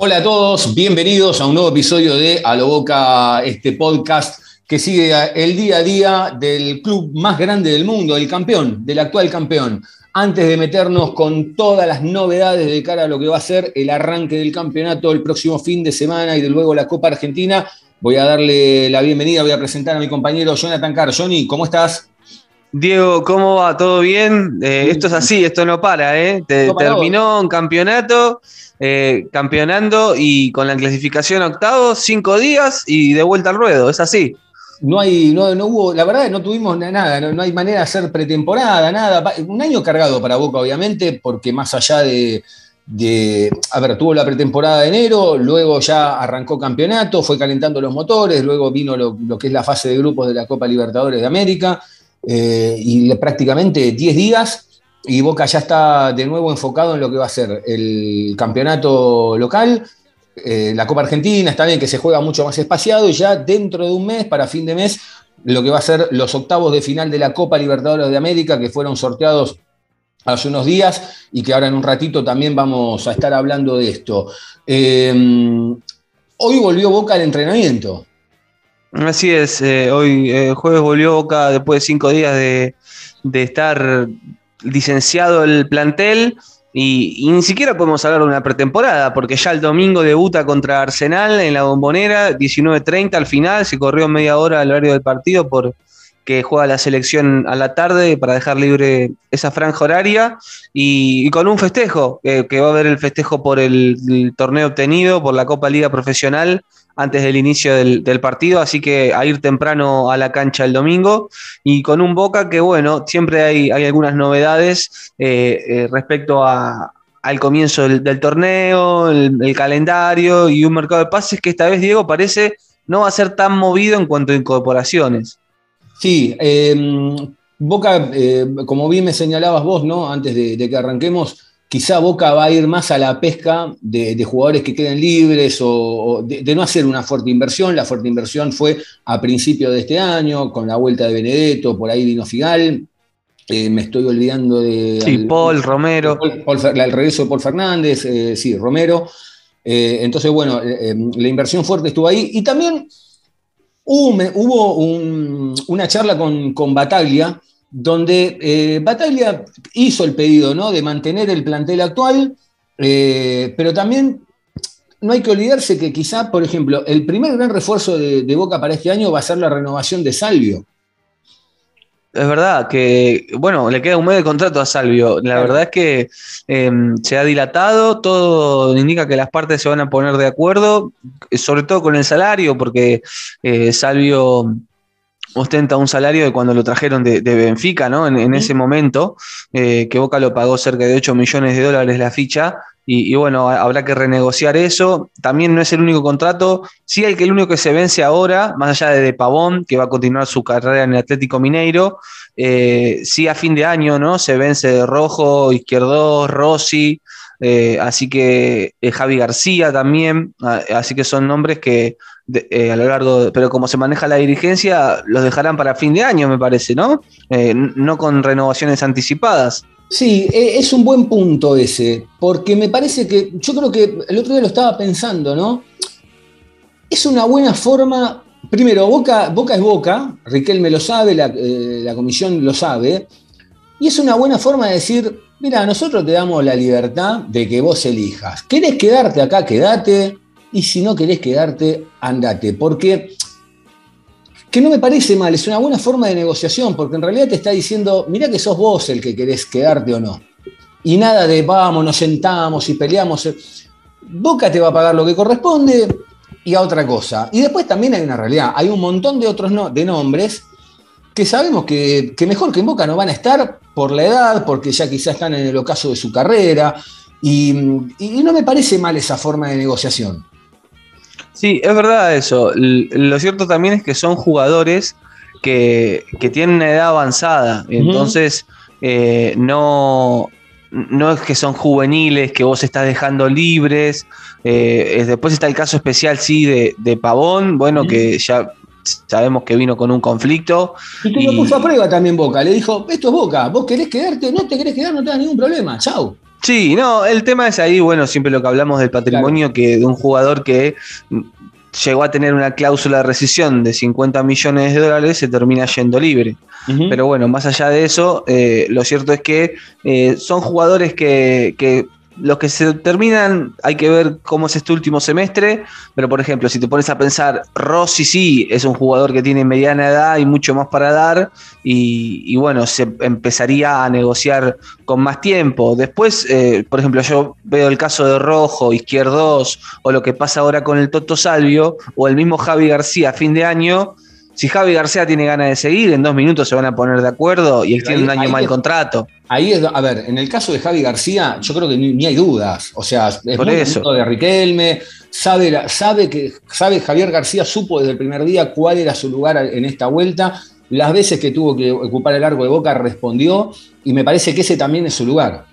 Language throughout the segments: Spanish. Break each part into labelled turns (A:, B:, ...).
A: Hola a todos, bienvenidos a un nuevo episodio de A lo Boca, este podcast que sigue el día a día del club más grande del mundo, el campeón, del actual campeón. Antes de meternos con todas las novedades de cara a lo que va a ser el arranque del campeonato el próximo fin de semana y de luego la Copa Argentina, voy a darle la bienvenida, voy a presentar a mi compañero Jonathan Carr. Johnny, ¿cómo estás?
B: Diego, ¿cómo va? ¿Todo bien? Eh, esto es así, esto no para, ¿eh? terminó un campeonato, eh, campeonando y con la clasificación octavo, cinco días y de vuelta al ruedo, es así.
A: No hay, no, hubo, la verdad no tuvimos nada, no, hay manera de hacer pretemporada, nada. Un año cargado para Boca, obviamente, porque más allá de, de, a ver, tuvo la pretemporada de enero, luego ya arrancó campeonato, fue calentando los motores, luego vino lo, lo que es la fase de grupos de la Copa Libertadores de América eh, y prácticamente 10 días y Boca ya está de nuevo enfocado en lo que va a ser el campeonato local, eh, la Copa Argentina, está bien que se juega mucho más espaciado y ya dentro de un mes, para fin de mes, lo que va a ser los octavos de final de la Copa Libertadores de América que fueron sorteados hace unos días y que ahora en un ratito también vamos a estar hablando de esto. Eh, hoy volvió Boca al entrenamiento.
B: Así es, eh, hoy eh, jueves volvió Boca después de cinco días de, estar licenciado el plantel y, ni siquiera podemos hablar de una pretemporada porque ya el domingo debuta contra Arsenal en la bombonera, 19.30 al final, se corrió media hora al horario del partido por que juega la selección a la tarde para dejar libre esa franja horaria y, con un festejo, que va a haber el festejo por el torneo obtenido, por la Copa Liga Profesional antes del inicio del, partido, así que a ir temprano a la cancha el domingo y con un Boca que, bueno, siempre hay, algunas novedades eh, eh, respecto al comienzo del, torneo, el, calendario y un mercado de pases que esta vez, Diego, parece no va a ser tan movido en cuanto a incorporaciones.
A: Sí, em, Boca, eh, como bien me señalabas vos, ¿no? Antes de que arranquemos, quizá Boca va a ir más a la pesca de, jugadores que queden libres o, de, no hacer una fuerte inversión. La fuerte inversión fue a principio de este año, con la vuelta de Benedetto, por ahí vino Figal. Eh, me estoy olvidando de.
B: Sí, Paul, Romero.
A: el regreso de Paul Fernández, eh, sí, Romero. Eh, entonces, bueno, la inversión fuerte estuvo ahí. Y también hubo, una charla con, con Bataglia, donde eh, Bataglia hizo el pedido ¿no? de mantener el plantel actual, eh, pero también no hay que olvidarse que quizá, por ejemplo, el primer gran refuerzo de, Boca para este año va a ser la renovación de Salvio.
B: Es verdad que, bueno, le queda un mes de contrato a Salvio. La verdad es que em, se ha dilatado, todo indica que las partes se van a poner de acuerdo, sobre todo con el salario, porque eh, Salvio ostenta un salario de cuando lo trajeron de, Benfica, ¿no? En, ese momento, eh, que Boca lo pagó cerca de 8 millones de dólares la ficha. Y, bueno, habrá que renegociar eso. También no es el único contrato, sí el que el único que se vence ahora, más allá de, de Pavón, que va a continuar su carrera en el Atlético Mineiro. Eh, sí a fin de año, ¿no? Se vence de Rojo, Izquierdo, Rossi. Eh, así que Javi García también, así que son nombres que eh, a lo largo, pero como se maneja la dirigencia, los dejarán para fin de año, me parece, ¿no? Eh, no con renovaciones anticipadas.
A: Sí, e, es un buen punto ese, porque me parece que, yo creo que el otro día lo estaba pensando, ¿no? Es una buena forma, primero, Boca, Boca es Boca, Riquelme lo sabe, la, eh, la comisión lo sabe, y es una buena forma de decir, mira, nosotros te damos la libertad de que vos elijas. ¿Querés quedarte acá? Quédate y si no querés quedarte, andate. Porque, que no me parece mal, es una buena forma de negociación, porque en realidad te está diciendo, mira que sos vos el que querés quedarte o no. Y nada de vamos, nos sentamos y peleamos. Boca te va a pagar lo que corresponde y a otra cosa. Y después también hay una realidad, hay un montón de otros de nombres que sabemos que, mejor que en Boca no van a estar por la edad, porque ya quizás están en el ocaso de su carrera, y, no me parece mal esa forma de negociación.
B: Sí, es verdad eso. Lo cierto también es que son jugadores que, tienen una edad avanzada, entonces eh, no, no es que son juveniles, que vos estás dejando libres. Eh, después está el caso especial, sí, de, Pavón, bueno, que ya sabemos que vino con un conflicto.
A: Y que lo puso a prueba también Boca. Le dijo, esto es Boca, vos querés quedarte, no te querés quedar, no te ningún problema, chau.
B: Sí, no, el tema es ahí, bueno, siempre lo que hablamos del patrimonio, que de un jugador que llegó a tener una cláusula de rescisión de 50 millones de dólares, se termina yendo libre. Pero bueno, más allá de eso, eh, lo cierto es que eh, son jugadores que, que los que se terminan, hay que ver cómo es este último semestre, pero por ejemplo, si te pones a pensar, Rossi sí es un jugador que tiene mediana edad y mucho más para dar, y, bueno, se empezaría a negociar con más tiempo. Después, eh, por ejemplo, yo veo el caso de Rojo, Izquierdos, o lo que pasa ahora con el Toto Salvio, o el mismo Javi García a fin de año, si Javi García tiene ganas de seguir, en dos minutos se van a poner de acuerdo y extienden un año más el contrato.
A: Ahí es, a ver, en el caso de Javi García, yo creo que ni, hay dudas. O sea, es
B: Por eso.
A: de Riquelme, sabe, sabe que sabe Javier García supo desde el primer día cuál era su lugar en esta vuelta. Las veces que tuvo que ocupar el arco de boca respondió y me parece que ese también es su lugar.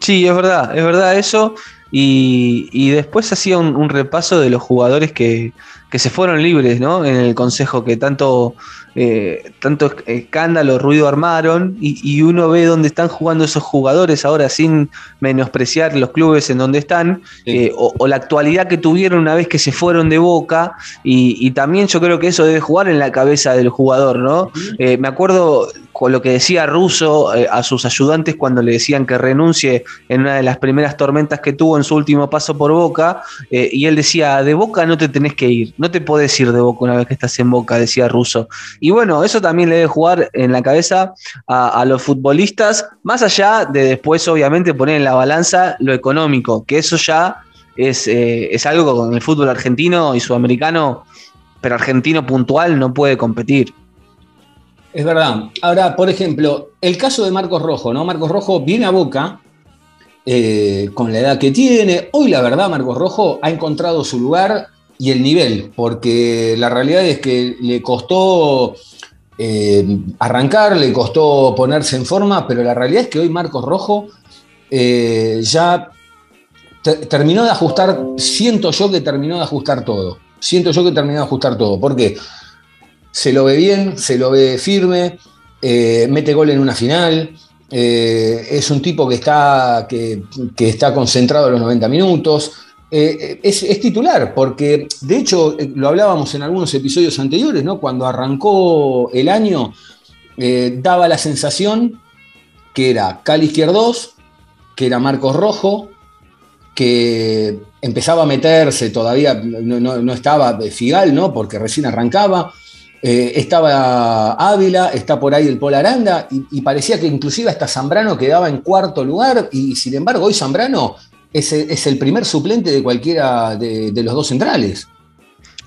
B: Sí, es verdad, es verdad eso. Y, después hacía un, repaso de los jugadores que, que se fueron libres, ¿no? En el consejo que tanto, eh, tanto escándalo, ruido armaron, y, uno ve dónde están jugando esos jugadores ahora sin menospreciar los clubes en donde están, eh, o, la actualidad que tuvieron una vez que se fueron de boca, y, también yo creo que eso debe jugar en la cabeza del jugador, ¿no? Eh, me acuerdo con lo que decía Russo a sus ayudantes cuando le decían que renuncie en una de las primeras tormentas que tuvo en su último paso por Boca, y él decía, de Boca no te tenés que ir, no te podés ir de Boca una vez que estás en Boca, decía Russo. Y bueno, eso también le debe jugar en la cabeza a, los futbolistas, más allá de después, obviamente, poner en la balanza lo económico, que eso ya es, eh, es algo con el fútbol argentino y sudamericano, pero argentino puntual no puede competir.
A: Es verdad. Ahora, por ejemplo, el caso de Marcos Rojo, ¿no? Marcos Rojo viene a Boca eh, con la edad que tiene. Hoy, la verdad, Marcos Rojo ha encontrado su lugar y el nivel, porque la realidad es que le costó eh, arrancar, le costó ponerse en forma, pero la realidad es que hoy Marcos Rojo eh, ya terminó de ajustar, siento yo que terminó de ajustar todo, siento yo que terminó de ajustar todo, porque se lo ve bien, se lo ve firme, eh, mete gol en una final, es un tipo que está, que, está concentrado en los 90 minutos, eh, es, titular, porque de hecho eh, lo hablábamos en algunos episodios anteriores, ¿no? Cuando arrancó el año, eh, daba la sensación que era Cali Izquierdos, que era Marcos Rojo, que empezaba a meterse, todavía no, estaba Figal, ¿no? Porque recién arrancaba. Estaba Ávila, está por ahí el Pol Aranda, y, parecía que inclusive hasta Zambrano quedaba en cuarto lugar, y sin embargo hoy Zambrano es, el primer suplente de cualquiera de, los dos centrales.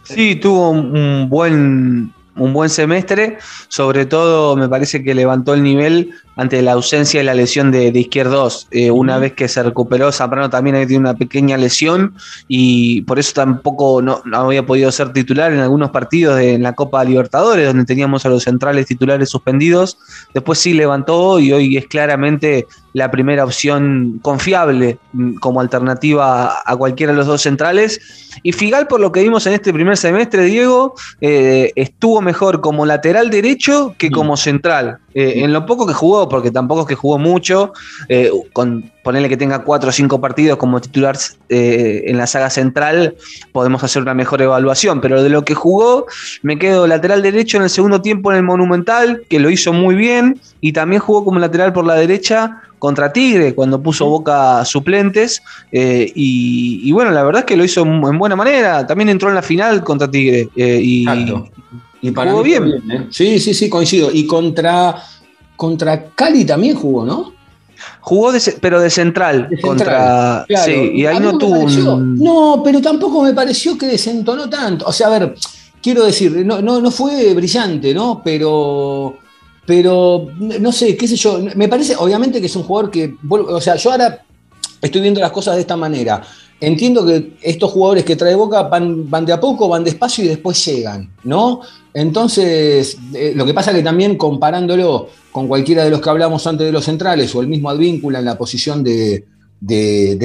B: Sí, tuvo un buen, un buen semestre, sobre todo me parece que levantó el nivel ante la ausencia de la lesión de, Izquierdos. Eh, una vez que se recuperó, Zambrano también tiene una pequeña lesión y por eso tampoco no, había podido ser titular en algunos partidos de, en la Copa Libertadores, donde teníamos a los centrales titulares suspendidos. Después sí levantó y hoy es claramente la primera opción confiable mm, como alternativa a cualquiera de los dos centrales. Y Figal, por lo que vimos en este primer semestre, Diego, eh, estuvo mejor como lateral derecho que como central. Eh, en lo poco que jugó, porque tampoco es que jugó mucho, eh, con ponerle que tenga cuatro o cinco partidos como titular eh, en la saga central, podemos hacer una mejor evaluación. Pero de lo que jugó, me quedo lateral derecho en el segundo tiempo en el Monumental, que lo hizo muy bien, y también jugó como lateral por la derecha contra Tigre, cuando puso Boca suplentes. y, bueno, la verdad es que lo hizo en buena manera. También entró en la final contra Tigre. y,
A: y para jugó bien. ¿eh? Sí, sí, sí, coincido. Y contra, contra Cali también jugó, ¿no?
B: Jugó, pero de central, contra. Sí, y ahí no tuvo
A: No, pero tampoco me pareció que desentonó tanto. O sea, a ver, quiero decir, no, no, fue brillante, ¿no? Pero. pero no sé, qué sé yo, me parece, obviamente que es un jugador que, o sea, yo ahora estoy viendo las cosas de esta manera. Entiendo que estos jugadores que trae Boca van, van de a poco, van despacio y después llegan, ¿no? Entonces, eh, lo que pasa es que también comparándolo con cualquiera de los que hablamos antes de los centrales o el mismo Advíncula en la posición de,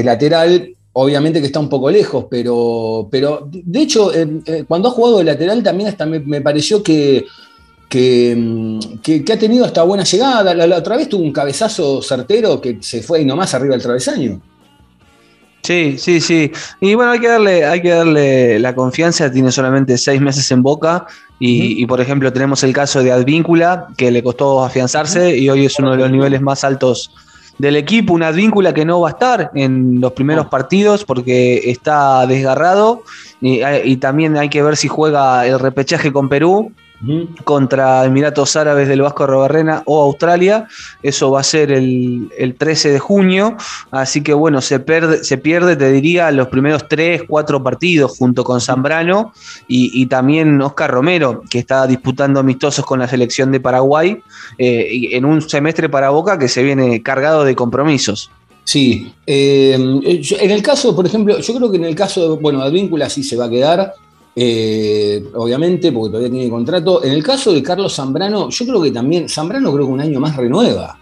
A: lateral, obviamente que está un poco lejos, pero, pero de hecho, eh, cuando ha jugado de lateral también hasta me, pareció que, mm, que, que, ha tenido hasta buena llegada. La, otra vez tuvo un cabezazo certero que se fue ahí nomás arriba del travesaño.
B: Sí, sí, sí. Y bueno, hay que darle, hay que darle la confianza. Tiene solamente seis meses en Boca. Y, por ejemplo, tenemos el caso de Advíncula, que le costó afianzarse y hoy es uno de los niveles más altos del equipo. Una Advíncula que no va a estar en los primeros partidos porque está desgarrado. Y, y también hay que ver si juega el repechaje con Perú contra Emiratos Árabes del Vasco Robarrena o Australia. Eso va a ser el, 13 de junio. Así que bueno, se, se pierde, te diría, los primeros 3, 4 partidos junto con Zambrano y, también Oscar Romero, que está disputando amistosos con la selección de Paraguay eh, en un semestre para Boca que se viene cargado de compromisos.
A: Sí, eh, en el caso, por ejemplo, yo creo que en el caso, bueno, Advíncula sí se va a quedar, eh, obviamente, porque todavía tiene contrato. En el caso de Carlos Zambrano, yo creo que también, Zambrano creo que un año más renueva.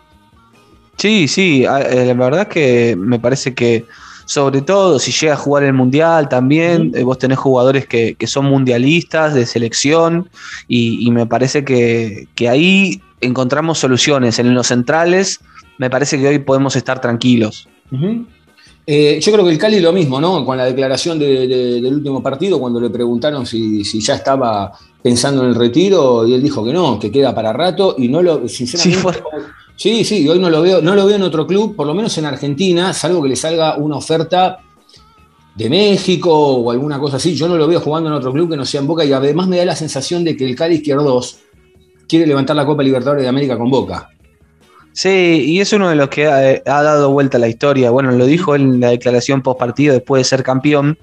B: Sí, sí, eh, la verdad es que me parece que, sobre todo si llega a jugar el Mundial también, eh, vos tenés jugadores que, son mundialistas de selección y, me parece que, ahí encontramos soluciones. En los centrales, me parece que hoy podemos estar tranquilos.
A: Eh, yo creo que el Cali lo mismo, ¿no? Con la declaración del último partido, cuando le preguntaron si, ya estaba pensando en el retiro, y él dijo que no, que queda para rato, y no lo, sinceramente. Sí, sí, hoy no lo veo, no lo veo en otro club, por lo menos en Argentina, salvo que le salga una oferta de México o alguna cosa así. Yo no lo veo jugando en otro club que no sea en Boca, y además me da la sensación de que el Cali Izquierdos quiere levantar la Copa Libertadores de América con Boca.
B: Sí, y es uno de los que ha, dado vuelta a la historia. Bueno, lo dijo en la declaración post partido después de ser campeón.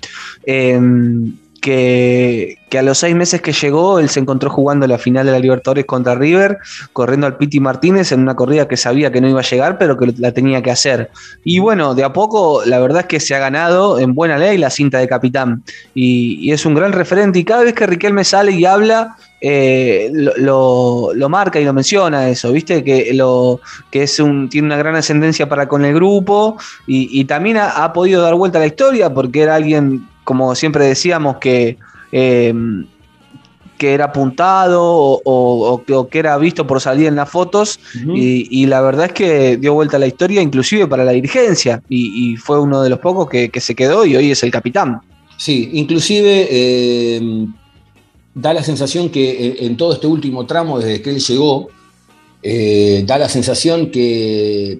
B: Em, que, a los seis meses que llegó, él se encontró jugando la final de la Libertadores contra River, corriendo al Piti Martínez en una corrida que sabía que no iba a llegar, pero que la tenía que hacer. Y bueno, de a poco, la verdad es que se ha ganado en buena ley la cinta de capitán. Y, es un gran referente. Y cada vez que Riquelme sale y habla, eh, lo, marca y lo menciona eso, ¿viste? Que, lo, que es un, tiene una gran ascendencia para con el grupo y, también ha, ha, podido dar vuelta a la historia porque era alguien como siempre decíamos, que, em, que era apuntado o, que era visto por salir en las fotos y, la verdad es que dio vuelta a la historia inclusive para la dirigencia y, fue uno de los pocos que, se quedó y hoy es el capitán.
A: Sí, inclusive em, da la sensación que eh, en todo este último tramo, desde que él llegó, eh, da la sensación que,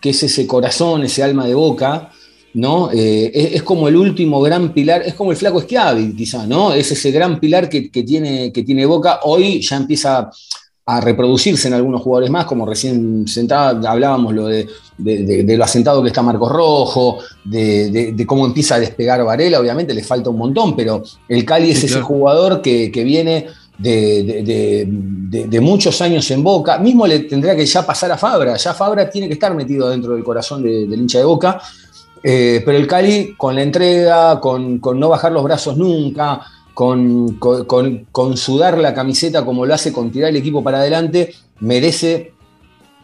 A: que, es ese corazón, ese alma de boca, ¿no? Eh, es, como el último gran pilar, es como el flaco Schiavi, quizá, ¿no? Es ese gran pilar que, tiene, que tiene Boca. Hoy ya empieza a reproducirse en algunos jugadores más, como recién sentado, hablábamos lo de, lo asentado que está Marcos Rojo, de, cómo empieza a despegar Varela, obviamente le falta un montón, pero el Cali es ese jugador que, viene de, muchos años en Boca, mismo le tendría que ya pasar a Fabra, ya Fabra tiene que estar metido dentro del corazón del hincha de Boca, eh, pero el Cali, con la entrega, con, no bajar los brazos nunca, con, sudar la camiseta como lo hace con tirar el equipo para adelante, merece,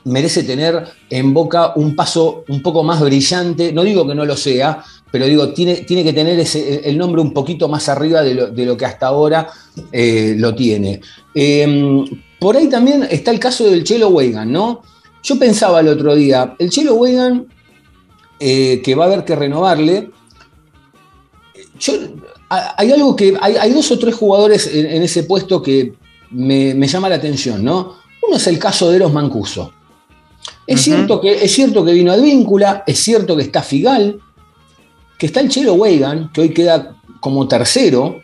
A: merece tener en boca un paso un poco más brillante. No digo que no lo sea, pero digo, tiene, tiene que tener el nombre un poquito más arriba de lo, que hasta ahora eh, lo tiene. Em, por ahí también está el caso del Chelo Weigan, ¿no? Yo pensaba el otro día, el Chelo Weigan eh, que va a haber que renovarle. Hay algo que. Hay, dos o tres jugadores en, ese puesto que me, llama la atención, ¿no? Uno es el caso de Eros Mancuso. Es, cierto que, es cierto que vino Advíncula, es cierto que está Figal, que está el Chelo Weigan, que hoy queda como tercero.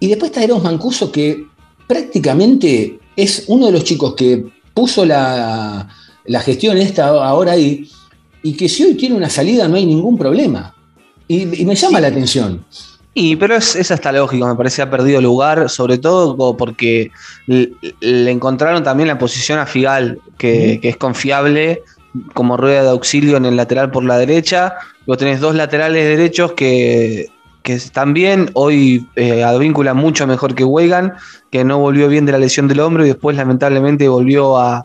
A: Y después está Eros Mancuso, que prácticamente es uno de los chicos que puso la, la gestión esta ahora ahí y que si hoy tiene una salida no hay ningún problema. Y, me llama la atención.
B: Y, pero es, es hasta lógico, me parece ha perdido lugar, sobre todo porque le, encontraron también la posición a Figal, que, es confiable como rueda de auxilio en el lateral por la derecha. Luego tenés dos laterales derechos que, que están bien. Hoy eh, Advíncula mucho mejor que Weigand, que no volvió bien de la lesión del hombro y después lamentablemente volvió a,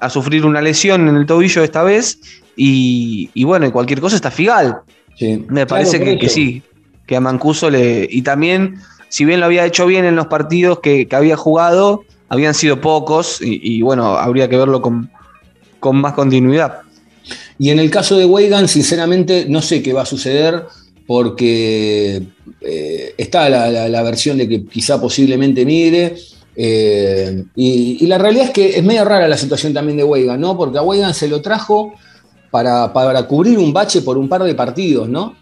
B: a sufrir una lesión en el tobillo esta vez. Y, y bueno, cualquier cosa está Figal. Me parece que, que, sí, que a Mancuso le. Y también, si bien lo había hecho bien en los partidos que, había jugado, habían sido pocos y, bueno, habría que verlo con, más continuidad.
A: Y en el caso de Weigan, sinceramente, no sé qué va a suceder porque eh, está la, versión de que quizá posiblemente mire. Eh, y, la realidad es que es medio rara la situación también de Weigan, ¿no? Porque a Weigan se lo trajo para, para, cubrir un bache por un par de partidos, ¿no?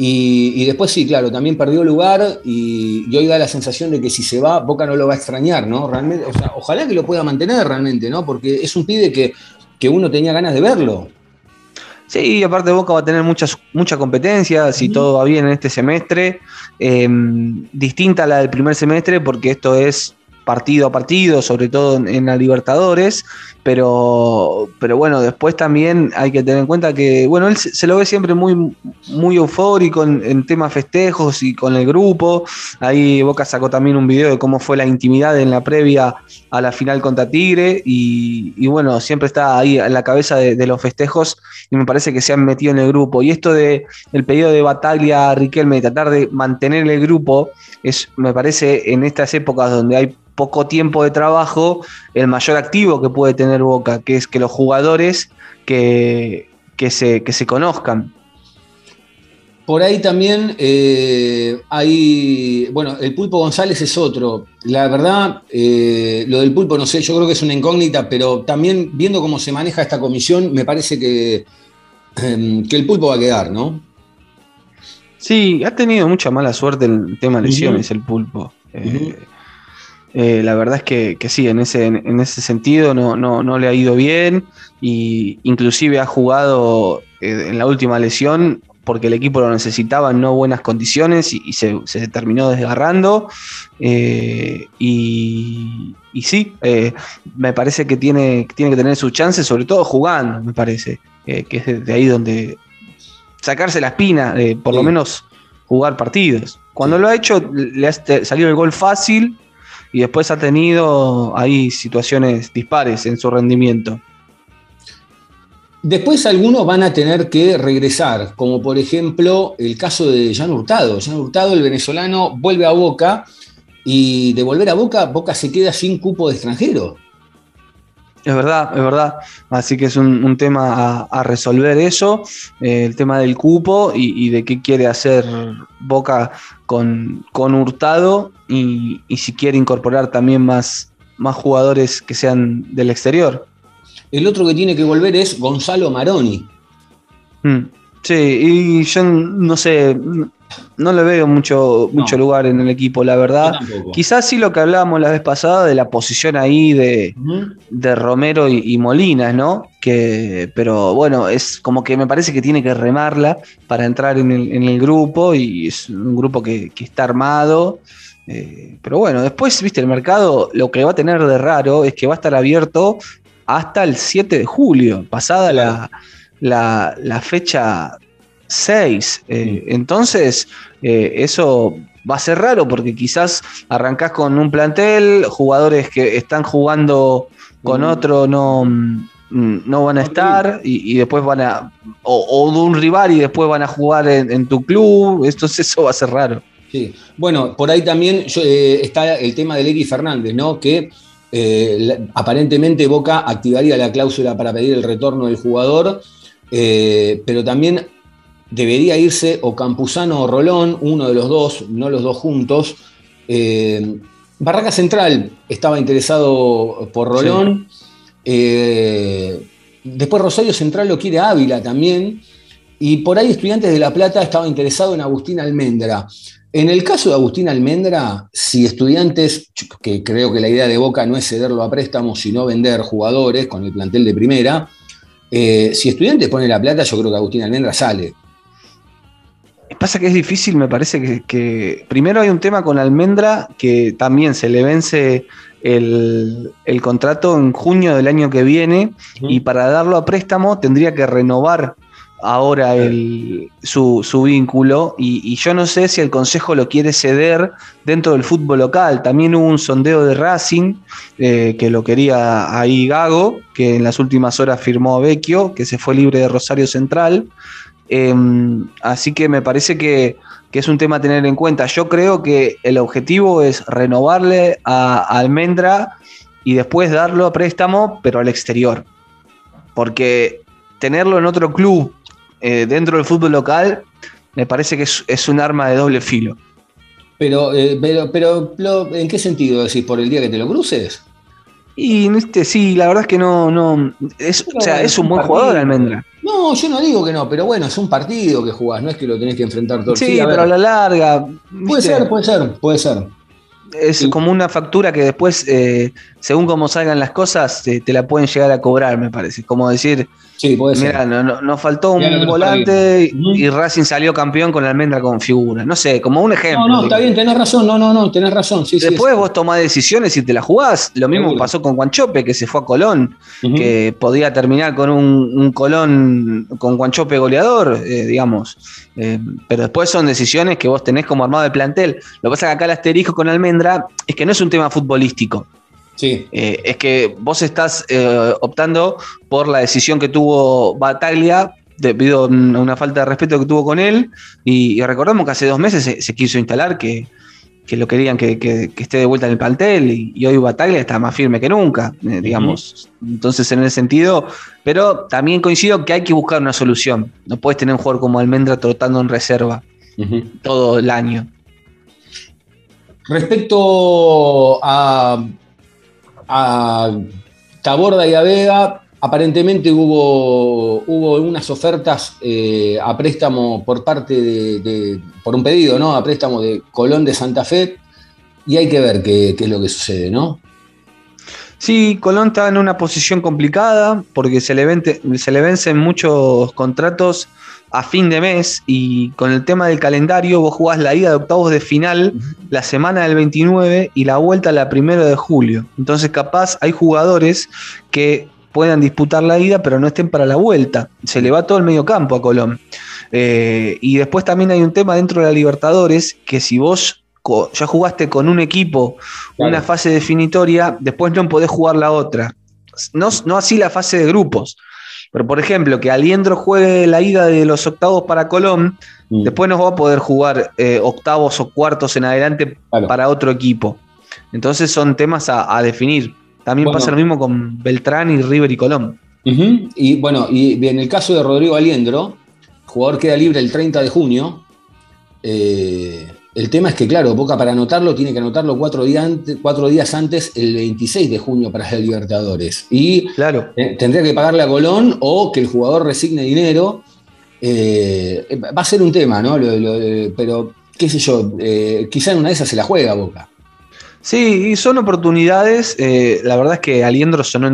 A: Y, después sí, claro, también perdió lugar y, hoy da la sensación de que si se va, Boca no lo va a extrañar, ¿no? Realmente, o sea, ojalá que lo pueda mantener realmente, ¿no? Porque es un pibe que, uno tenía ganas de verlo.
B: Sí, y aparte Boca va a tener mucha, mucha competencia, si todo va bien en este semestre, em, distinta a la del primer semestre, porque esto es partido a partido, sobre todo en, la Libertadores, pero, pero bueno, después también hay que tener en cuenta que, bueno, él se, lo ve siempre muy, muy eufórico en, temas festejos y con el grupo. Ahí Boca sacó también un video de cómo fue la intimidad en la previa a la final contra Tigre y, bueno, siempre está ahí en la cabeza de, los festejos y me parece que se han metido en el grupo. Y esto de pedido de Bataglia a Riquelme de tratar de mantener el grupo, es, me parece, en estas épocas donde hay poco tiempo de trabajo, el mayor activo que puede tener Boca, que es que los jugadores que, se, se conozcan.
A: Por ahí también eh, hay, bueno, el Pulpo González es otro. La verdad, eh, lo del Pulpo, no sé, yo creo que es una incógnita, pero también viendo cómo se maneja esta comisión, me parece que, em, que el Pulpo va a quedar, ¿no?
B: Sí, ha tenido mucha mala suerte en el tema de lesiones el Pulpo. Eh, eh, la verdad es que, sí, en ese, en ese sentido no, no, le ha ido bien y inclusive ha jugado eh, en la última lesión porque el equipo lo necesitaba en no buenas condiciones y, se, terminó desgarrando. Eh, y, sí, me parece que tiene, tiene que tener sus chances, sobre todo jugando, me parece, que es de ahí donde sacarse la espina, por lo menos jugar partidos. Cuando lo ha hecho, le ha salido el gol fácil y después ha tenido ahí situaciones dispares en su rendimiento.
A: Después algunos van a tener que regresar, como por ejemplo el caso de Jan Hurtado. Jan Hurtado, el venezolano, vuelve a Boca y de volver a Boca, Boca se queda sin cupo de extranjero.
B: Es verdad, es verdad. Así que es un, tema a, resolver eso, eh, el tema del cupo y, de qué quiere hacer Boca con, con Hurtado y, si quiere incorporar también más, más jugadores que sean del exterior.
A: El otro que tiene que volver es Gonzalo Maroni.
B: Mm, sí, y yo no sé, no le veo mucho, mucho lugar en el equipo, la verdad. Quizás sí lo que hablábamos la vez pasada de la posición ahí de, Romero y, Molinas, ¿no? Que, pero bueno, es como que me parece que tiene que remarla para entrar en el, grupo y es un grupo que, está armado. Eh, pero bueno, después, viste, el mercado lo que va a tener de raro es que va a estar abierto hasta el 7 de julio, pasada la, la, la fecha 6. Eh, entonces, eh, eso va a ser raro porque quizás arrancás con un plantel, jugadores que están jugando con otro no, mm, no van a estar y, después van a, o, de un rival y después van a jugar en, tu club, entonces eso va a ser raro.
A: Sí, bueno, por ahí también eh, está el tema de X Fernández, ¿no? Que aparentemente Boca activaría la cláusula para pedir el retorno del jugador, pero también debería irse o Campuzano o Rolón, uno de los dos, no los dos juntos. Eh, Barraca Central estaba interesado por Rolón. Eh, después Rosario Central lo quiere Ávila también. Y por ahí Estudiantes de La Plata estaba interesado en Agustín Almendra. En el caso de Agustín Almendra, si Estudiantes, que creo que la idea de Boca no es cederlo a préstamos, sino vender jugadores con el plantel de primera, eh, si Estudiantes pone la plata, yo creo que Agustín Almendra sale.
B: Pasa que es difícil, me parece que, primero hay un tema con Almendra que también se le vence el, contrato en junio del año que viene y para darlo a préstamo tendría que renovar ahora el, su, vínculo y, yo no sé si el Consejo lo quiere ceder dentro del fútbol local. También hubo un sondeo de Racing eh, que lo quería ahí Gago, que en las últimas horas firmó a Vecchio, que se fue libre de Rosario Central. Em, así que me parece que, es un tema a tener en cuenta. Yo creo que el objetivo es renovarle a, Almendra y después darlo a préstamo, pero al exterior. Porque tenerlo en otro club eh, dentro del fútbol local me parece que es, un arma de doble filo.
A: Pero, eh, pero, pero, ¿en qué sentido decís? ¿Por el día que te lo cruces?
B: Y este, sí, la verdad es que no, no. Es, o sea, es un buen jugador, Almendra.
A: No, yo no digo que no, pero bueno, es un partido que jugás, no es que lo tenés que enfrentar todo el
B: Sí, pero a la larga.
A: Puede ser, puede ser, puede ser.
B: Es como una factura que después, eh, según cómo salgan las cosas, te, te, la pueden llegar a cobrar, me parece. Como decir,
A: Sí.
B: Mira, nos no, faltó un volante y, Racing salió campeón con la almendra con figura. No sé, como un ejemplo.
A: No, no, está bien, tenés razón. No, no, no, tenés razón.
B: Después vos tomás decisiones y te las jugás. Lo mismo pasó con Guanchope, que se fue a Colón, que podía terminar con un, Colón con Guanchope goleador, eh, digamos. Eh, pero después son decisiones que vos tenés como armado de plantel. Lo que pasa es que acá el asterisco con Almendra es que no es un tema futbolístico.
A: Sí.
B: Eh, es que vos estás eh, optando por la decisión que tuvo Bataglia debido a una falta de respeto que tuvo con él. Y, recordamos que hace dos meses se, quiso instalar que, lo querían que, esté de vuelta en el plantel y, hoy Bataglia está más firme que nunca, eh, digamos. Entonces, en ese sentido, pero también coincido que hay que buscar una solución. No puedes tener un jugador como Almendra trotando en reserva todo el año.
A: Respecto a a Taborda y a Vega, aparentemente hubo, hubo unas ofertas eh, a préstamo por parte de, por un pedido, ¿no? A préstamo de Colón de Santa Fe, y hay que ver qué, qué es lo que sucede, ¿no?
B: Sí, Colón está en una posición complicada porque se le, se le vencen muchos contratos a fin de mes y con el tema del calendario vos jugás la ida de octavos de final la semana del 29 y la vuelta la primero de julio. Entonces capaz hay jugadores que puedan disputar la ida pero no estén para la vuelta. Se le va todo el medio campo a Colón. Eh, y después también hay un tema dentro de la Libertadores que si vos ya jugaste con un equipo una fase definitoria, después no podés jugar la otra. No, no así la fase de grupos. Pero, por ejemplo, que Aliendro juegue la ida de los octavos para Colón, mm. después no va a poder jugar eh, octavos o cuartos en adelante para otro equipo. Entonces son temas a, definir. También pasa lo mismo con Beltrán y River y Colón.
A: Y bueno, y en el caso de Rodrigo Aliendro, jugador queda libre el 30 de junio. Eh, el tema es que, claro, Boca para anotarlo tiene que anotarlo cuatro, días antes, el 26 de junio para el Libertadores. Y
B: claro.
A: Eh, tendría que pagarle a Colón o que el jugador resigne dinero. Eh, va a ser un tema, ¿no? pero, qué sé yo, eh, quizá en una de esas se la juega Boca.
B: Sí, y son oportunidades. la verdad es que Aliendro sonó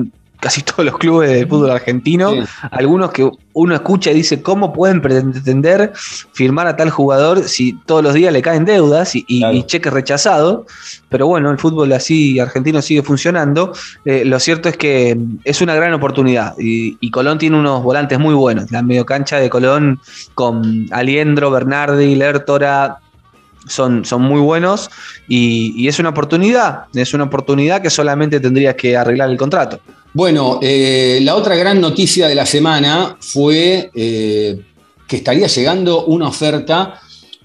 B: casi todos los clubes del fútbol argentino, algunos que uno escucha y dice, ¿cómo pueden pretender firmar a tal jugador si todos los días le caen deudas y, cheques rechazados? Pero bueno, el fútbol así argentino sigue funcionando. Eh, lo cierto es que es una gran oportunidad y, Colón tiene unos volantes muy buenos. La mediocancha de Colón con Aliendro, Bernardi, Lertora, son, son, muy buenos y, y, es una oportunidad, es una oportunidad que solamente tendrías que arreglar el contrato.
A: Bueno, eh, la otra gran noticia de la semana fue eh, que estaría llegando una oferta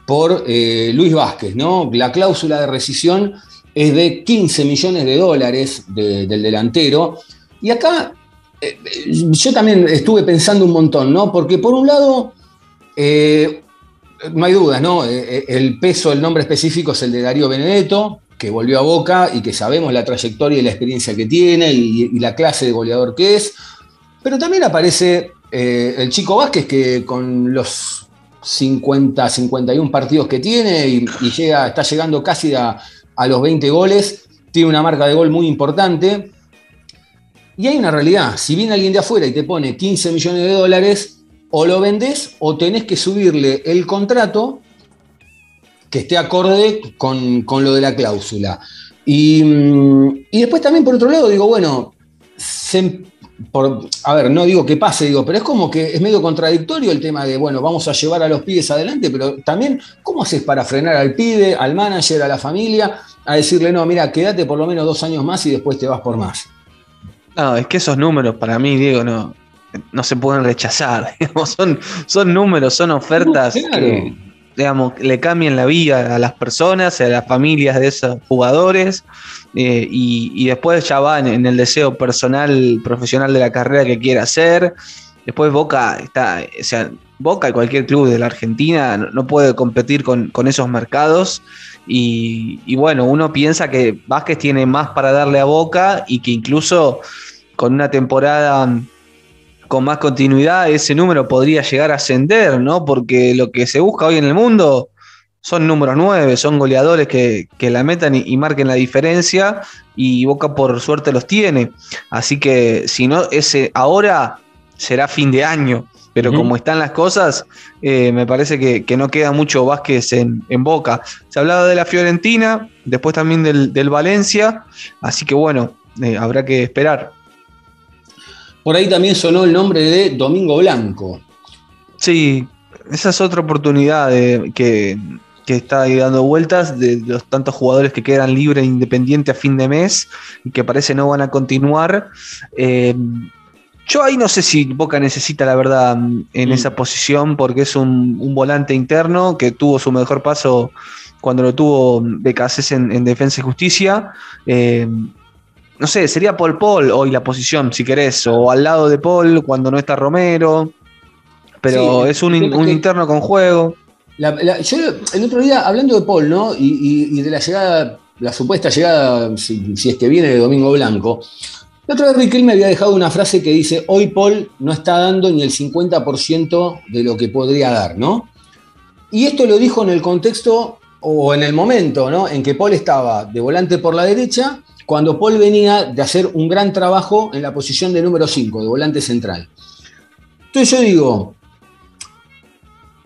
A: por eh, Luis Vázquez, ¿no? La cláusula de rescisión es de 15 millones de dólares del delantero. Y acá yo también estuve pensando un montón, ¿no? Porque por un lado, no hay dudas, ¿no? El peso, el nombre específico es el de Darío Benedetto, que volvió a Boca y que sabemos la trayectoria y la experiencia que tiene y, la clase de goleador que es. Pero también aparece eh, el chico Vázquez que con los 50, 51 partidos que tiene y, llega, está llegando casi a, los 20 goles, tiene una marca de gol muy importante. Y hay una realidad, si viene alguien de afuera y te pone 15 millones de dólares, o lo vendés o tenés que subirle el contrato que esté acorde con, lo de la cláusula. Y, y, después también, por otro lado, digo, bueno, se, a ver, no digo que pase, digo, pero es como que es medio contradictorio el tema de, bueno, vamos a llevar a los pibes adelante, pero también, ¿cómo haces para frenar al pibe, al manager, a la familia, a decirle, no, mira, quédate por lo menos dos años más y después te vas por más?
B: No, es que esos números para mí, Diego, no, no se pueden rechazar. son, son números, son ofertas que digamos, le cambian la vida a las personas, a las familias de esos jugadores. Eh, y, después ya va en, el deseo personal, profesional de la carrera que quiera hacer. Después Boca está, o sea, Boca y cualquier club de la Argentina no, puede competir con, esos mercados. Y, bueno, uno piensa que Vázquez tiene más para darle a Boca y que incluso con una temporada con más continuidad ese número podría llegar a ascender, ¿no? Porque lo que se busca hoy en el mundo son números nueve, son goleadores que, la metan y, marquen la diferencia y Boca por suerte los tiene. Así que si no, ese ahora será fin de año, pero como están las cosas, eh, me parece que, no queda mucho Vázquez en, Boca. Se hablaba de la Fiorentina, después también del, Valencia, así que bueno, eh, habrá que esperar.
A: Por ahí también sonó el nombre de Domingo Blanco.
B: Sí, esa es otra oportunidad que, que está ahí dando vueltas de los tantos jugadores que quedan libres e independientes a fin de mes y que parece no van a continuar. Eh, yo ahí no sé si Boca necesita, la verdad, en mm. esa posición, porque es un, volante interno que tuvo su mejor paso cuando lo tuvo BKC en, en Defensa y Justicia. Eh, no sé, sería Paul Paul hoy la posición, si querés, o al lado de Paul cuando no está Romero. Pero es un, interno con juego
A: yo el otro día, hablando de Paul, ¿no? Y, de la llegada, la supuesta llegada, si, es que viene de Domingo Blanco, la otra vez Riquel me había dejado una frase que dice, hoy Paul no está dando ni el 50% de lo que podría dar, ¿no? Y esto lo dijo en el contexto o en el momento, ¿no? En que Paul estaba de volante por la derecha, cuando Paul venía de hacer un gran trabajo en la posición de número 5, de volante central. Entonces yo digo,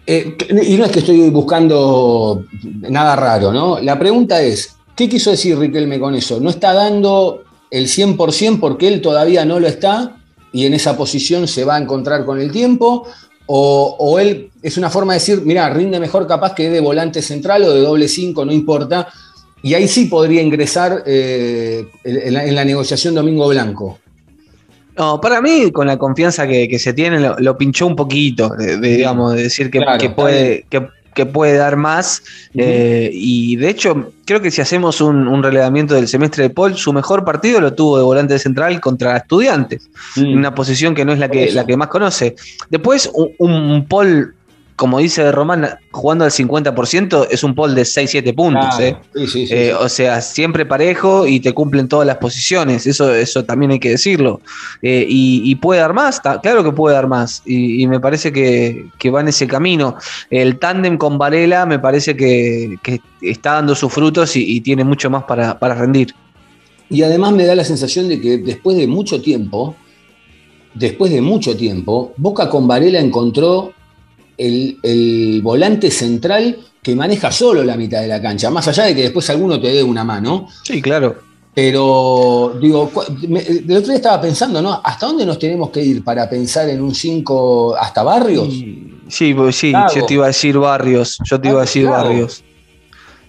A: eh, y no es que estoy buscando nada raro, ¿no? La pregunta es, ¿qué quiso decir Riquelme con eso? ¿No está dando el 100% porque él todavía no lo está y en esa posición se va a encontrar con el tiempo? ¿O, él es una forma de decir, mira, rinde mejor capaz que de volante central o de doble 5, no importa? Y ahí sí podría ingresar eh, en, la, negociación Domingo Blanco.
B: No, para mí, con la confianza que, se tiene, lo, pinchó un poquito, de, digamos, de decir que, puede, que, puede dar más. Eh, y de hecho, creo que si hacemos un, relevamiento del semestre de Paul, su mejor partido lo tuvo de volante central contra estudiantes, en una posición que no es la que, la que más conoce. Después, un, un Paul como dice Román, jugando al 50% es un pol de 6-7 puntos. ¿eh? Eh, o sea, siempre parejo y te cumplen todas las posiciones. Eso, eso también hay que decirlo. Eh, y, puede dar más, claro que puede dar más. Y, me parece que, va en ese camino. El tándem con Varela me parece que, está dando sus frutos y, tiene mucho más para, para rendir.
A: Y además me da la sensación de que después de mucho tiempo, después de mucho tiempo, Boca con Varela encontró el, volante central que maneja solo la mitad de la cancha, más allá de que después alguno te dé una mano.
B: Sí, claro.
A: Pero, digo, el otro día estaba pensando, ¿no? ¿Hasta dónde nos tenemos que ir para pensar en un 5 hasta barrios?
B: Sí, pues sí, yo te iba a decir barrios, yo te iba a decir barrios.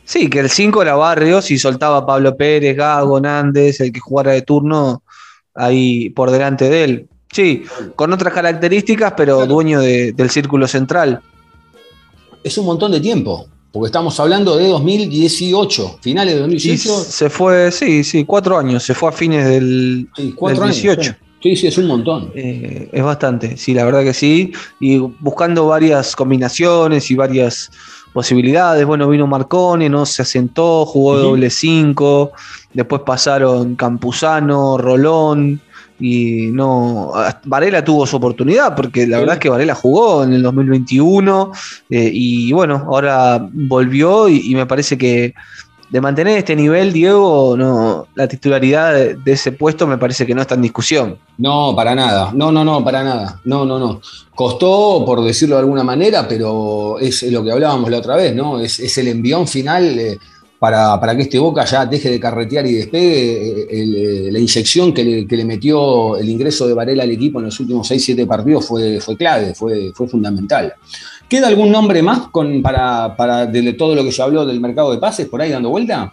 B: Sí, que el 5 era barrios y soltaba Pablo Pérez, Gago, Nández, el que jugara de turno ahí por delante de él. Sí, con otras características, pero dueño del círculo central.
A: Es un montón de tiempo, porque estamos hablando de 2018, finales de 2018.
B: se fue, sí, sí, cuatro años, se fue a fines del,
A: sí, cuatro 18. sí. sí, es un montón.
B: Eh, es bastante, sí, la verdad que sí. Y buscando varias combinaciones y varias posibilidades. Bueno, vino Marcone, no se asentó, jugó doble 5. Después pasaron Campuzano, Rolón y no. Varela tuvo su oportunidad, porque la verdad es que Varela jugó en el 2021 eh, y bueno, ahora volvió y, me parece que, de mantener este nivel, Diego, no, la titularidad de, ese puesto me parece que no está en discusión.
A: No, para nada. No, no, no, para nada. No, no, no. Costó, por decirlo de alguna manera, pero es lo que hablábamos la otra vez, ¿no? Es, el envión final. Eh, para, que este Boca ya deje de carretear y despegue, eh, eh, la inyección que le, metió el ingreso de Varela al equipo en los últimos 6-7 partidos fue, fue clave, fue, fue fundamental. ¿Queda algún nombre más con, para, para de todo lo que se habló del mercado de pases por ahí dando vuelta?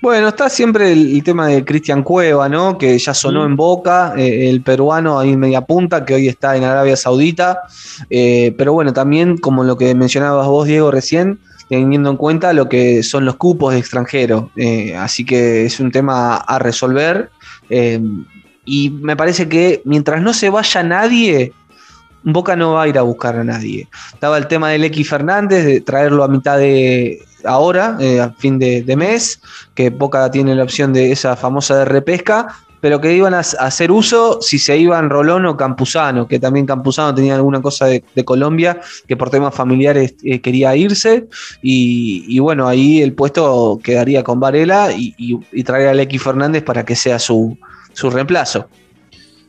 B: Bueno, está siempre el, tema de Cristian Cueva, ¿no? Que ya sonó en boca, eh, el peruano ahí en media punta, que hoy está en Arabia Saudita. Eh, pero bueno, también, como lo que mencionabas vos, Diego, recién, teniendo en cuenta lo que son los cupos de extranjero. Eh, así que es un tema a resolver. y me parece que mientras no se vaya nadie, Boca no va a ir a buscar a nadie. Estaba el tema del X Fernández, de traerlo a mitad de ahora, eh, a fin de, mes, que Boca tiene la opción de esa famosa de repesca, pero que iban a, hacer uso si se iban Rolón o Campuzano, que también Campuzano tenía alguna cosa de, Colombia, que por temas familiares eh, quería irse, y, bueno, ahí el puesto quedaría con Varela y, traer al X Fernández para que sea su, su reemplazo.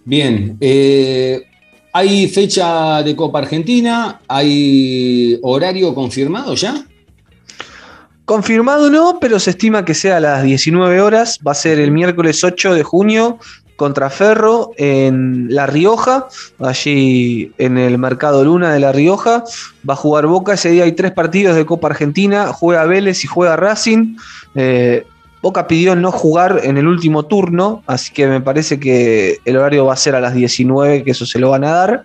A: Bien, eh, ¿Hay fecha de Copa Argentina? ¿Hay horario confirmado ya?
B: Confirmado no, pero se estima que sea a las 19 horas. Va a ser el miércoles 8 de junio contra Ferro en La Rioja, allí en el Mercado Luna de La Rioja. Va a jugar Boca. Ese día hay tres partidos de Copa Argentina. Juega Vélez y juega Racing. Eh, Boca pidió no jugar en el último turno, así que me parece que el horario va a ser a las 19, que eso se lo van a dar.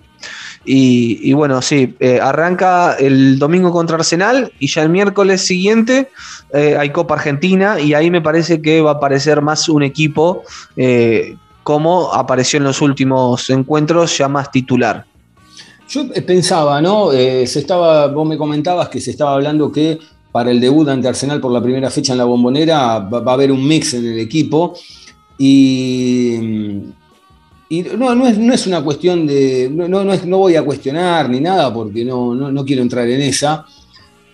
B: Y, bueno, sí, eh, arranca el domingo contra Arsenal y ya el miércoles siguiente eh, hay Copa Argentina y ahí me parece que va a aparecer más un equipo eh, como apareció en los últimos encuentros, ya más titular.
A: Yo pensaba, ¿no? se estaba, vos me comentabas que se estaba hablando que para el debut ante Arsenal por la primera fecha en la bombonera, va, a haber un mix en el equipo. Y, no, no, es, una cuestión de. No, no, voy a cuestionar ni nada porque no, quiero entrar en esa.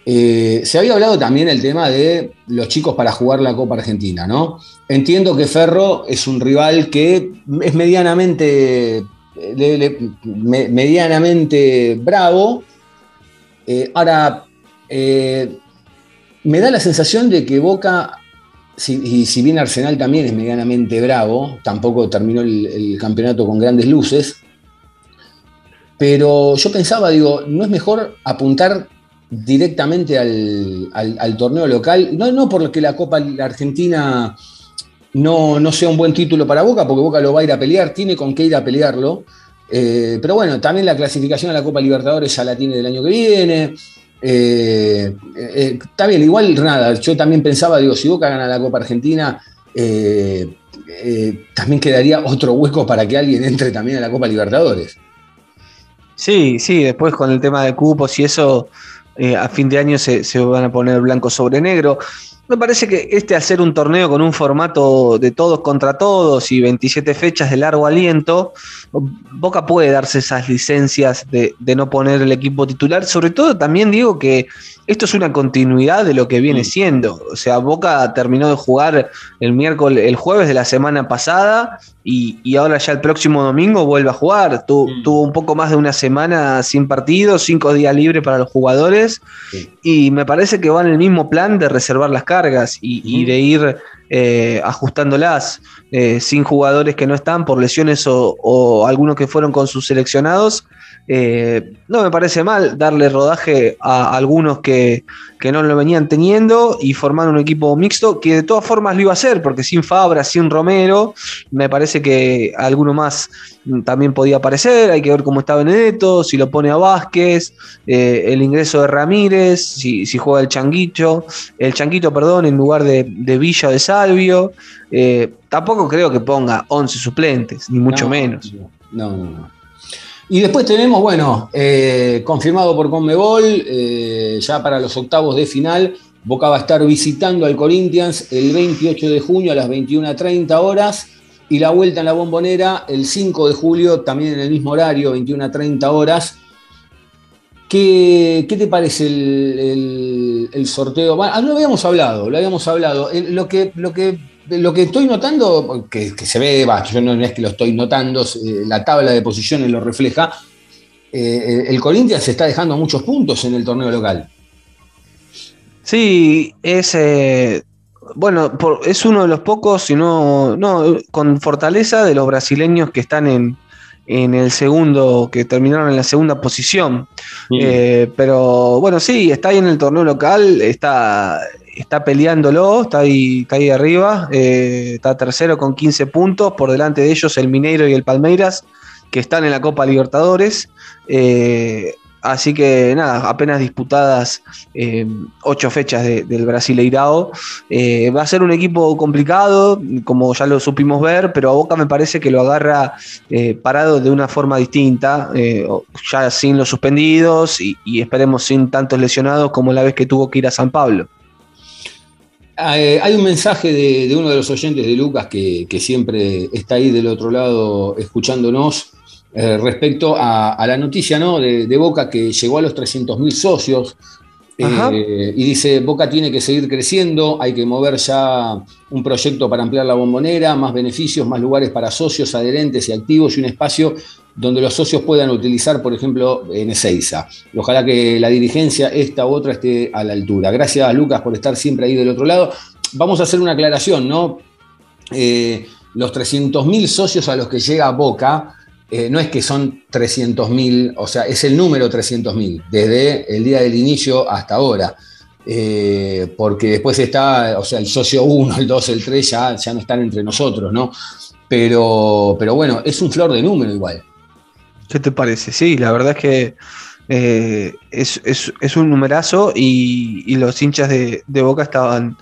A: Eh, se había hablado también el tema de los chicos para jugar la Copa Argentina, ¿no? Entiendo que Ferro es un rival que es medianamente, medianamente bravo. Eh, ahora, eh, me da la sensación de que Boca, y si bien Arsenal también es medianamente bravo, tampoco terminó el, campeonato con grandes luces, pero yo pensaba, digo, ¿no es mejor apuntar directamente al, torneo local? No, no porque la Copa Argentina no, no, sea un buen título para Boca, porque Boca lo va a ir a pelear, tiene con qué ir a pelearlo. Eh, pero bueno, también la clasificación a la Copa Libertadores ya la tiene del año que viene. Eh, eh, está bien, igual nada, yo también pensaba, digo, si Boca gana la Copa Argentina, eh, también quedaría otro hueco para que alguien entre también a la Copa Libertadores.
B: Sí, sí, después con el tema de cupos y eso, a fin de año se, se, van a poner blanco sobre negro. Me parece que este hacer un torneo con un formato de todos contra todos y 27 fechas de largo aliento, Boca puede darse esas licencias de, no poner el equipo titular. Sobre todo también digo que esto es una continuidad de lo que viene mm. siendo. O sea, Boca terminó de jugar el miércoles, el jueves de la semana pasada y, ahora ya el próximo domingo vuelve a jugar. Mm. tuvo un poco más de una semana sin partido, cinco días libres para los jugadores y me parece que va en el mismo plan de reservar las cargas y, de ir eh, ajustándolas eh, sin jugadores que no están por lesiones o, algunos que fueron con sus seleccionados. Eh, no me parece mal darle rodaje a algunos que, no lo venían teniendo y formar un equipo mixto que de todas formas lo iba a hacer, porque sin Fabra, sin Romero, me parece que alguno más también podía aparecer. Hay que ver cómo está Benedetto, si lo pone a Vázquez, el ingreso de Ramírez, si, juega el Changuito, el Changuito, perdón, en lugar de, de Villa de Salvio. Eh, tampoco creo que ponga 11 suplentes, ni mucho menos.
A: No, no, no. Y después tenemos, bueno, eh, confirmado por Conmebol, eh, ya para los octavos de final, Boca va a estar visitando al Corinthians el 28 de junio a las 21.30 horas y la vuelta en la bombonera el 5 de julio, también en el mismo horario, 21.30 horas. ¿Qué, te parece el, sorteo? Bueno, lo habíamos hablado, lo habíamos hablado. Lo que, lo que, lo que estoy notando, que, se ve, yo no es que lo estoy notando, la tabla de posiciones lo refleja, eh, el Corinthians se está dejando muchos puntos en el torneo local.
B: Sí, es eh, bueno, es uno de los pocos, si no, con fortaleza de los brasileños que están en, el segundo, que terminaron en la segunda posición. Eh, pero bueno, sí, está ahí en el torneo local, está, está peleándolo, está ahí, está ahí arriba, está tercero con 15 puntos, por delante de ellos el Mineiro y el Palmeiras que están en la Copa Libertadores. Eh, así que nada, apenas disputadas eh, ocho fechas del Brasileirao. Eh, va a ser un equipo complicado, como ya lo supimos ver, pero a Boca me parece que lo agarra parado de una forma distinta, ya sin los suspendidos y, esperemos sin tantos lesionados como la vez que tuvo que ir a San Pablo.
A: Hay un mensaje de, uno de los oyentes de Lucas que, que siempre está ahí del otro lado escuchándonos eh, respecto a, la noticia ¿no? de, Boca que llegó a los 300.000 socios. Eh, y dice, Boca tiene que seguir creciendo, hay que mover ya un proyecto para ampliar la bombonera, más beneficios, más lugares para socios, adherentes y activos y un espacio donde los socios puedan utilizar, por ejemplo, en Ezeiza. Ojalá que la dirigencia, esta u otra, esté a la altura. Gracias, Lucas, por estar siempre ahí del otro lado. Vamos a hacer una aclaración, ¿no? Eh, los 300.000 socios a los que llega Boca eh, no es que son 300.000, o sea, es el número 300.000, desde el día del inicio hasta ahora. Eh, porque después está, o sea, el socio 1, el 2, el 3 ya, ya no están entre nosotros, ¿no? Pero, pero bueno, es un flor de número igual.
B: ¿Qué te parece? Sí, la verdad es que eh, es, un numerazo y, los hinchas de Boca estaban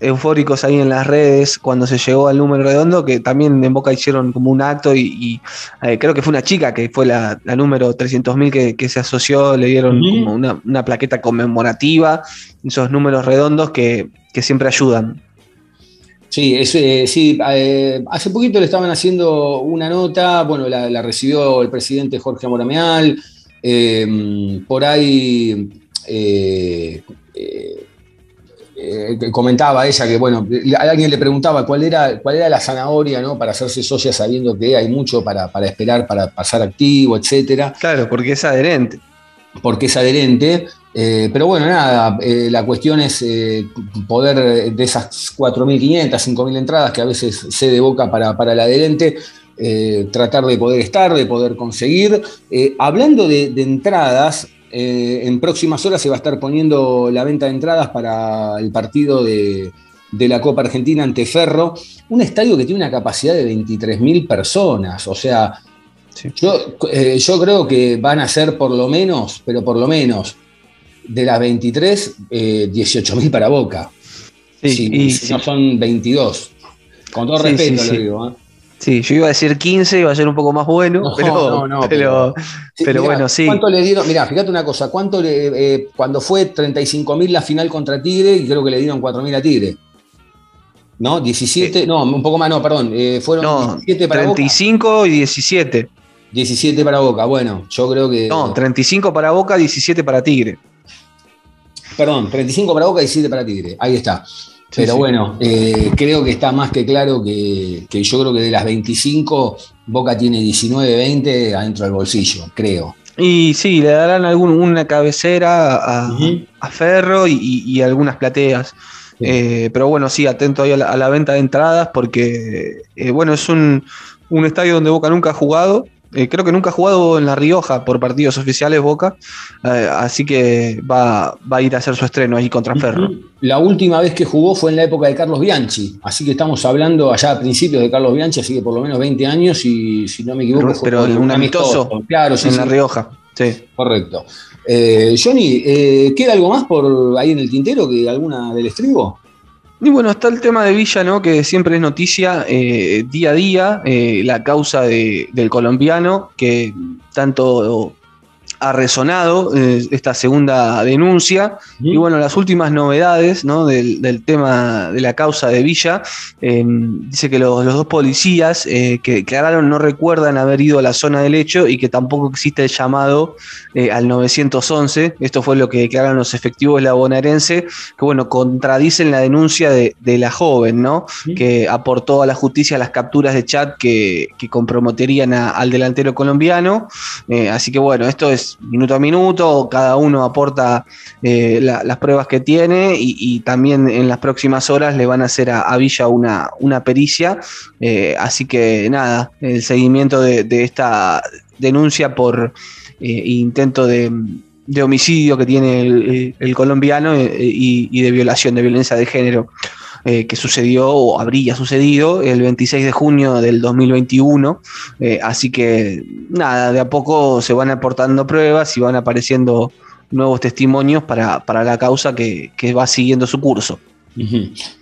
B: eufóricos ahí en las redes cuando se llegó al número redondo, que también en Boca hicieron como un acto y, eh, creo que fue una chica que fue la, número 300.000 que, que se asoció, le dieron como una, plaqueta conmemorativa, esos números redondos que, siempre ayudan.
A: Sí, eh, sí eh, hace poquito le estaban haciendo una nota, bueno, la, recibió el presidente Jorge Morameal, por ahí eh, comentaba ella que, bueno, alguien le preguntaba cuál era, cuál era la zanahoria ¿no? para hacerse socia sabiendo que hay mucho para, esperar, para pasar activo, etcétera.
B: Claro, porque es adherente.
A: Porque es adherente. Eh, pero bueno, nada, eh, la cuestión es poder de esas 4.500, 5.000 entradas que a veces se de boca para, para el adherente, tratar de poder estar, de poder conseguir. hablando de, de entradas, eh, en próximas horas se va a estar poniendo la venta de entradas para el partido de, la Copa Argentina ante Ferro, un estadio que tiene una capacidad de 23.000 personas, o sea, yo, eh, yo, creo que van a ser por lo menos, pero por lo menos, de las 23, eh, 18.000 para Boca. Sí, si, no son 22. Con todo respeto lo digo. ¿eh?
B: Sí, yo iba a decir 15, iba a ser un poco más bueno, pero, pero, bueno, sí.
A: ¿Cuánto le dieron? Mirá, fíjate una cosa, ¿cuánto le, eh, cuando fue 35.000 la final contra Tigre, y creo que le dieron 4.000 a Tigre? ¿No? 17, no, un poco más, no, perdón, eh, fueron
B: no, 17 para 35 Boca. y 17.
A: 17 para Boca, bueno, yo creo que...
B: No, 35 para Boca, 17 para Tigre.
A: Perdón, 35 para Boca, 17 para Tigre, ahí está. Pero bueno, eh, creo que está más que claro que, yo creo que de las 25, Boca tiene 19, 20 adentro del bolsillo, creo.
B: Y sí, le darán alguna cabecera a, Ferro y, algunas plateas. Eh, pero bueno, sí, atento ahí a la, venta de entradas porque, eh, bueno, es un, un, estadio donde Boca nunca ha jugado eh, creo que nunca ha jugado en La Rioja por partidos oficiales Boca, eh, así que va, a ir a hacer su estreno ahí contra Ferro.
A: La última vez que jugó fue en la época de Carlos Bianchi, así que estamos hablando allá a principios de Carlos Bianchi, así que por lo menos 20 años y si no me equivoco.
B: Pero, un amistoso, claro, en La Rioja. Sí.
A: Correcto. Eh, Johnny, ¿queda algo más por ahí en el tintero que alguna del estribo?
B: Y bueno, está el tema de Villa, ¿no? Que siempre es noticia eh, día a día, eh, la causa del colombiano, que tanto ha resonado eh, esta segunda denuncia. Y bueno, las últimas novedades del, tema de la causa de Villa, eh, dice que los, dos policías eh, que declararon no recuerdan haber ido a la zona del hecho y que tampoco existe el llamado al 911. Esto fue lo que declararon los efectivos la bonaerense, que bueno, contradicen la denuncia de, la joven, ¿no? Que aportó a la justicia las capturas de chat que, comprometerían al delantero colombiano. así que bueno, esto es minuto a minuto, cada uno aporta eh, las pruebas que tiene y, también en las próximas horas le van a hacer a, Villa una, una pericia. Eh, así que nada, el seguimiento de, esta denuncia por eh, intento de, homicidio que tiene el, colombiano y, de violación, de violencia de género. Eh, que sucedió o habría sucedido el 26 de junio del 2021. Eh, así que nada, de a poco se van aportando pruebas y van apareciendo nuevos testimonios para, la causa que, va siguiendo su curso.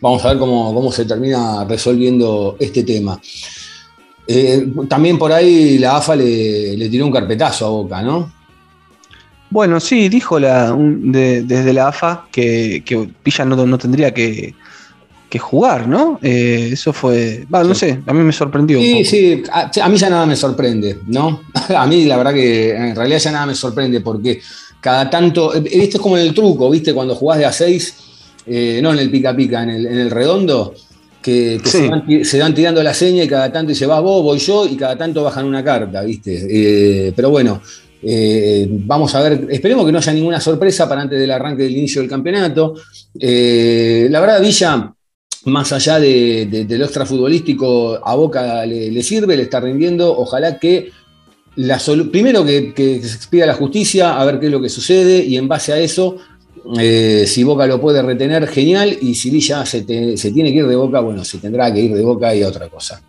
A: Vamos a ver cómo, se termina resolviendo este tema. Eh, también por ahí la AFA le, tiró un carpetazo a Boca, ¿no?
B: Bueno, sí, dijo la, desde la AFA que, que Pilla no, tendría que, que jugar, ¿no? Eh, eso fue, no sé, a mí me sorprendió.
A: Sí, sí, a, mí ya nada me sorprende, ¿no? a mí la verdad que en realidad ya nada me sorprende porque cada tanto, eh, esto es como en el truco, ¿viste? Cuando jugás de a 6, eh, no en el pica pica, en el, redondo, que, se, van, tirando la seña y cada tanto dice, vas vos, voy yo, y cada tanto bajan una carta, ¿viste? pero bueno, vamos a ver, esperemos que no haya ninguna sorpresa para antes del arranque del inicio del campeonato. la verdad, Villa más allá de, lo extrafutbolístico, a Boca le, sirve, le está rindiendo. Ojalá que la primero que, se expida la justicia, a ver qué es lo que sucede, y en base a eso, eh, si Boca lo puede retener, genial, y si Villa se, se tiene que ir de Boca, bueno, se tendrá que ir de Boca y otra cosa.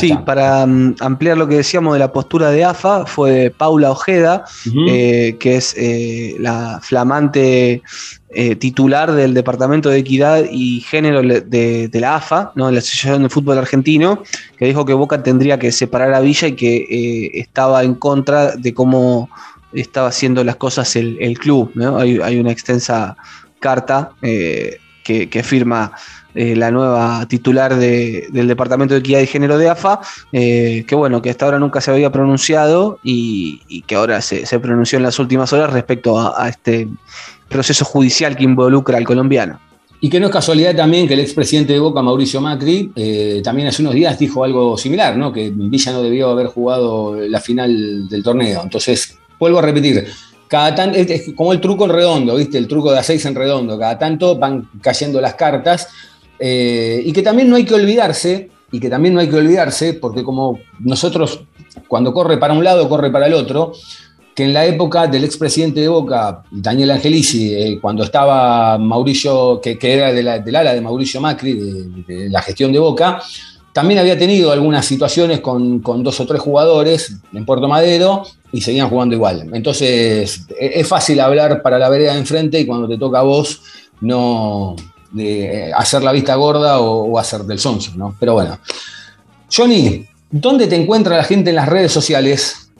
B: Sí, para mm, ampliar lo que decíamos de la postura de AFA, fue Paula Ojeda, eh, que es eh, la flamante eh, titular del Departamento de Equidad y Género de, la AFA, ¿no? de la Asociación de Fútbol Argentino, que dijo que Boca tendría que separar a Villa y que estaba en contra de cómo estaba haciendo las cosas el, club. Hay, una extensa carta que, firma la nueva titular del Departamento de Equidad y Género de AFA, que bueno, que hasta ahora nunca se había pronunciado y, que ahora se, pronunció en las últimas horas respecto a este proceso judicial que involucra al colombiano.
A: Y que no es casualidad también que el expresidente de Boca, Mauricio Macri, eh, también hace unos días dijo algo similar, ¿no? que Villa no debió haber jugado la final del torneo. Entonces, vuelvo a repetir, cada tanto, es como el truco en redondo, ¿viste? El truco de a seis en redondo, cada tanto van cayendo las cartas. Eh, y que también no hay que olvidarse, y que también no hay que olvidarse, porque como nosotros, cuando corre para un lado, corre para el otro, que en la época del expresidente de Boca, Daniel Angelici, eh, cuando estaba Mauricio, que, era del ala de Mauricio Macri, de, la gestión de Boca, también había tenido algunas situaciones con, dos o tres jugadores en Puerto Madero y seguían jugando igual. Entonces e, es fácil hablar para la vereda de enfrente y cuando te toca a vos no de hacer la vista gorda o, hacer del sonso, ¿no? Pero bueno. Johnny, ¿dónde te encuentra la gente en las redes sociales?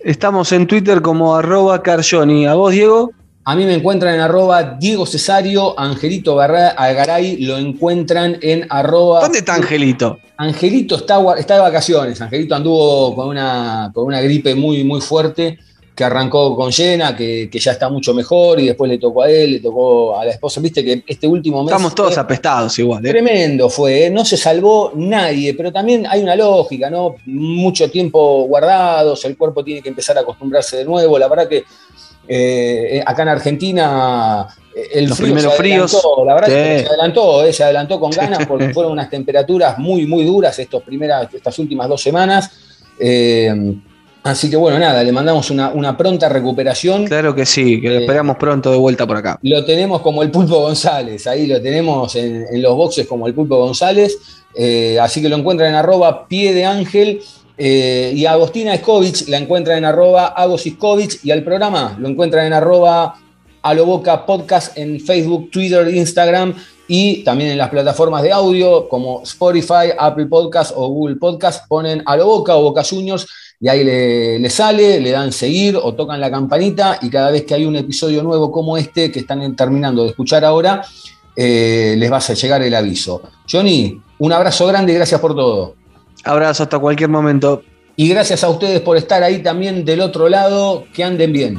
B: Estamos en Twitter como arroba Carjoni. ¿A vos, Diego?
A: A mí me encuentran en arroba Diego Cesario, Angelito Algaray lo encuentran en arroba...
B: ¿Dónde está Angelito?
A: Angelito está, está de vacaciones, Angelito anduvo con una, con una gripe muy, muy fuerte que arrancó con llena, que, ya está mucho mejor y después le tocó a él, le tocó a la esposa. Viste que este último mes.
B: Estamos todos apestados igual.
A: ¿eh? Tremendo fue, ¿eh? no se salvó nadie, pero también hay una lógica, ¿no? Mucho tiempo guardados, el cuerpo tiene que empezar a acostumbrarse de nuevo. La verdad que eh, acá en Argentina el
B: Los primeros fríos.
A: La verdad que se adelantó, se adelantó con ganas porque fueron unas temperaturas muy, muy duras estos primeras, estas últimas dos semanas. Así que bueno, nada, le mandamos una, pronta recuperación.
B: Claro que sí, que lo eh, esperamos pronto de vuelta por acá.
A: Lo tenemos como el Pulpo González, ahí lo tenemos en, los boxes como el Pulpo González, eh, así que lo encuentran en arroba pie de ángel. Eh, y a Agostina Escovich la encuentran en arroba Agosiscovich y al programa lo encuentran en arroba Aloboca Podcast en Facebook, Twitter, Instagram y también en las plataformas de audio como Spotify, Apple Podcast o Google Podcast ponen a lo Boca o Boca Juniors y ahí le, sale, le dan seguir o tocan la campanita y cada vez que hay un episodio nuevo como este que están terminando de escuchar ahora, eh, les vas a llegar el aviso. Johnny, un abrazo grande y gracias por todo.
B: Abrazo hasta cualquier momento.
A: Y gracias a ustedes por estar ahí también del otro lado. Que anden bien.